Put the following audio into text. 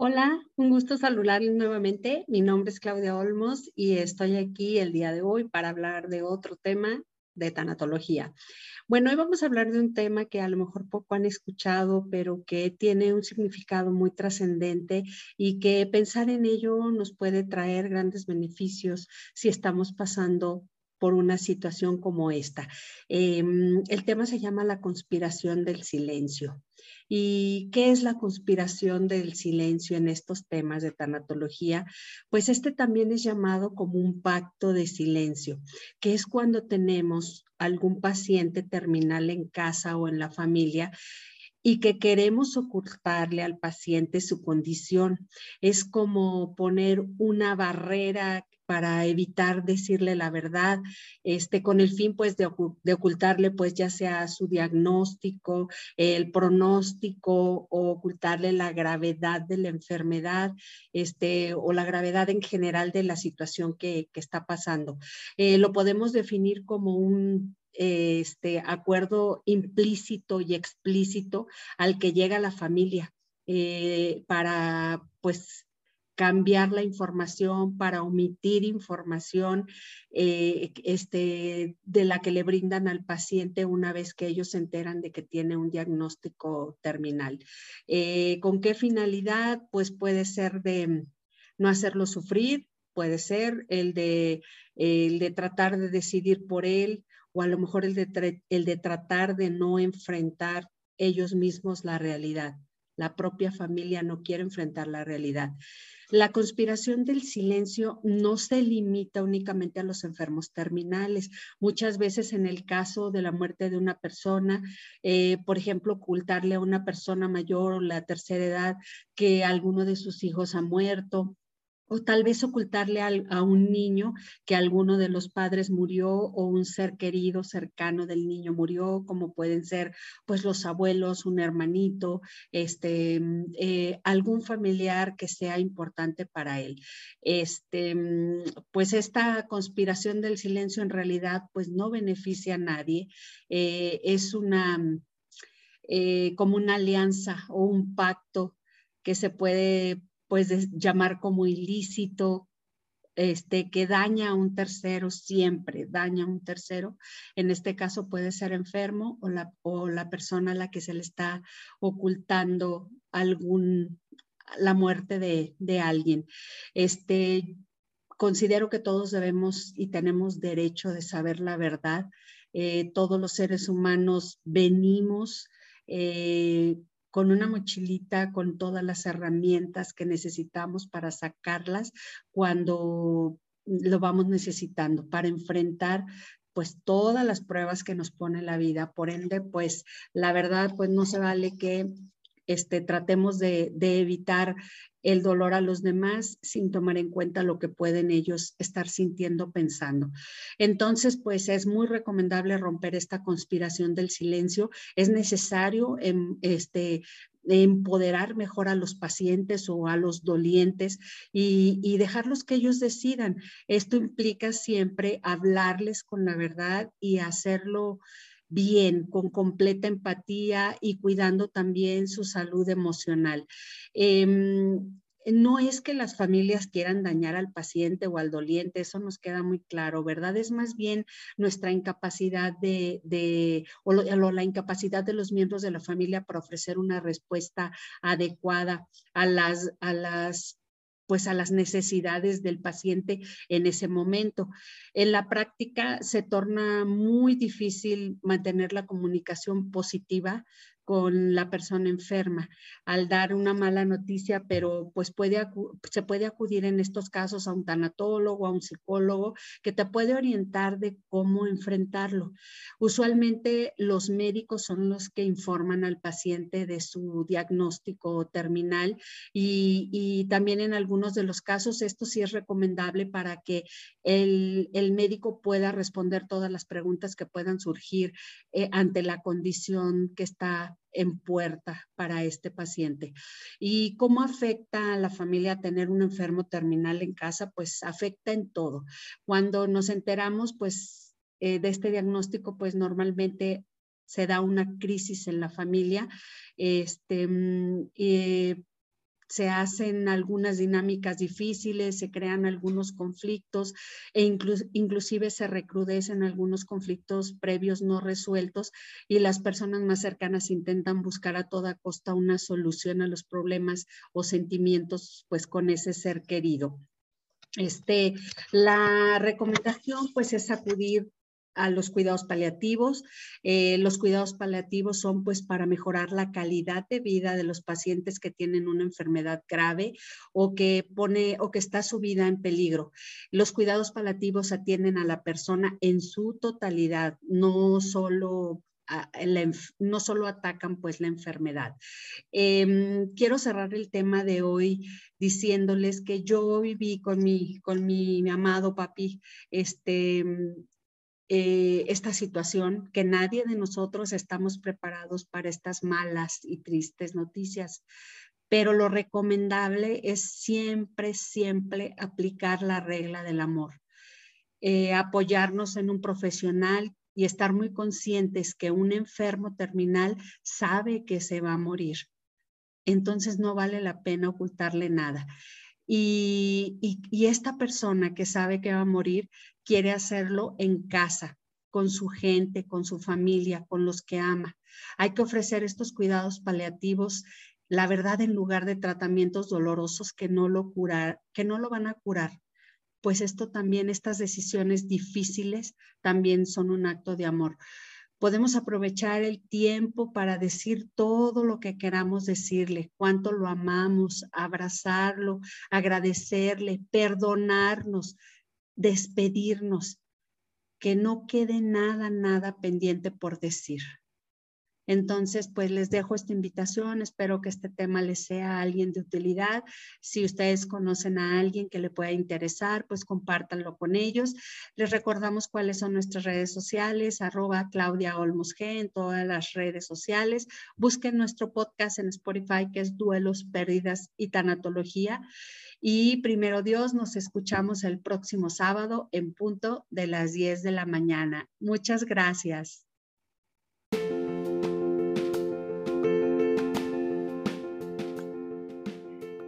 Hola, un gusto saludarles nuevamente. Mi nombre es Claudia Olmos y estoy aquí el día de hoy para hablar de otro tema de tanatología. Bueno, hoy vamos a hablar de un tema que a lo mejor poco han escuchado, pero que tiene un significado muy trascendente y que pensar en ello nos puede traer grandes beneficios si estamos pasando por una situación como esta. Em, el tema se llama la conspiración del silencio. ¿Y qué es la conspiración del silencio en estos temas de tanatología? Pues este también es llamado como un pacto de silencio, que es cuando tenemos algún paciente terminal en casa o en la familia y que queremos ocultarle al paciente su condición. Es como poner una barrera para evitar decirle la verdad, este, con el fin pues de, ocultarle pues ya sea su diagnóstico, el pronóstico o ocultarle la gravedad de la enfermedad, este, o la gravedad en general de la situación que, está pasando. Eh, lo podemos definir como un este acuerdo implícito y explícito al que llega la familia eh, para pues cambiar la información, para omitir información eh, este, de la que le brindan al paciente una vez que ellos se enteran de que tiene un diagnóstico terminal. Eh, ¿Con qué finalidad? Pues puede ser de no hacerlo sufrir, puede ser el de, el de tratar de decidir por él o a lo mejor el de, el de tratar de no enfrentar ellos mismos la realidad. La propia familia no quiere enfrentar la realidad. La conspiración del silencio no se limita únicamente a los enfermos terminales. Muchas veces en el caso de la muerte de una persona, eh, por ejemplo, ocultarle a una persona mayor o la tercera edad que alguno de sus hijos ha muerto o tal vez ocultarle a, un niño que alguno de los padres murió o un ser querido cercano del niño murió, como pueden ser pues los abuelos, un hermanito, este, mm, eh, algún familiar que sea importante para él. Este, mm, pues esta conspiración del silencio en realidad pues no beneficia a nadie, eh, es una mm, eh, como una alianza o un pacto que se puede pues llamar como ilícito, este, que daña a un tercero siempre, daña a un tercero. En este caso puede ser enfermo o la, o la persona a la que se le está ocultando algún, la muerte de, de alguien. Este, considero que todos debemos y tenemos derecho de saber la verdad. Eh, todos los seres humanos venimos eh, con una mochilita con todas las herramientas que necesitamos para sacarlas cuando lo vamos necesitando, para enfrentar pues todas las pruebas que nos pone la vida. Por ende, pues la verdad, pues no se vale que este, tratemos de, evitar el dolor a los demás sin tomar en cuenta lo que pueden ellos estar sintiendo, pensando. Entonces, pues es muy recomendable romper esta conspiración del silencio. Es necesario em, este, empoderar mejor a los pacientes o a los dolientes y, dejarlos que ellos decidan. Esto implica siempre hablarles con la verdad y hacerlo bien, con completa empatía y cuidando también su salud emocional. Em, no es que las familias quieran dañar al paciente o al doliente, eso nos queda muy claro, ¿verdad? Es más bien nuestra incapacidad de, o, la incapacidad de los miembros de la familia para ofrecer una respuesta adecuada a las, a las pues a las necesidades del paciente en ese momento. En la práctica se torna muy difícil mantener la comunicación positiva con la persona enferma al dar una mala noticia, pero pues puede, se puede acudir en estos casos a un tanatólogo, a un psicólogo que te puede orientar de cómo enfrentarlo. Usualmente los médicos son los que informan al paciente de su diagnóstico terminal y, también en algunos de los casos esto sí es recomendable para que el, el médico pueda responder todas las preguntas que puedan surgir eh, ante la condición que está en puerta para este paciente. ¿Y cómo afecta a la familia tener un enfermo terminal en casa? Pues afecta en todo. Cuando nos enteramos, pues, eh, de este diagnóstico, pues normalmente se da una crisis en la familia. Este, mm, eh, se hacen algunas dinámicas difíciles, se crean algunos conflictos e inclusive se recrudecen algunos conflictos previos no resueltos y las personas más cercanas intentan buscar a toda costa una solución a los problemas o sentimientos pues con ese ser querido. Este, la recomendación pues es acudir a los cuidados paliativos. Eh, los cuidados paliativos son pues para mejorar la calidad de vida de los pacientes que tienen una enfermedad grave o que pone o que está su vida en peligro. Los cuidados paliativos atienden a la persona en su totalidad, no solo no solo atacan pues la enfermedad. Em, quiero cerrar el tema de hoy diciéndoles que yo viví con mi, con mi, mi amado papi este, eh, esta situación, que nadie de nosotros estamos preparados para estas malas y tristes noticias. Pero lo recomendable es siempre, siempre aplicar la regla del amor, eh, apoyarnos en un profesional y estar muy conscientes que un enfermo terminal sabe que se va a morir. Entonces no vale la pena ocultarle nada. Y, y, esta persona que sabe que va a morir quiere hacerlo en casa, con su gente, con su familia, con los que ama. Hay que ofrecer estos cuidados paliativos, la verdad, en lugar de tratamientos dolorosos que no lo curar, que no lo van a curar. Pues esto también, estas decisiones difíciles también son un acto de amor podemos aprovechar el tiempo para decir todo lo que queramos decirle, cuánto lo amamos, abrazarlo, agradecerle, perdonarnos, despedirnos, que no quede nada, nada pendiente por decir. Entonces, pues les dejo esta invitación. Espero que este tema les sea a alguien de utilidad. Si ustedes conocen a alguien que le pueda interesar, pues compártanlo con ellos. Les recordamos cuáles son nuestras redes sociales, arroba Claudia Olmos G en todas las redes sociales. Busquen nuestro podcast en Spotify, que es Duelos, Pérdidas y Tanatología. Y primero Dios, nos escuchamos el próximo sábado en punto de las 10 de la mañana. Muchas gracias.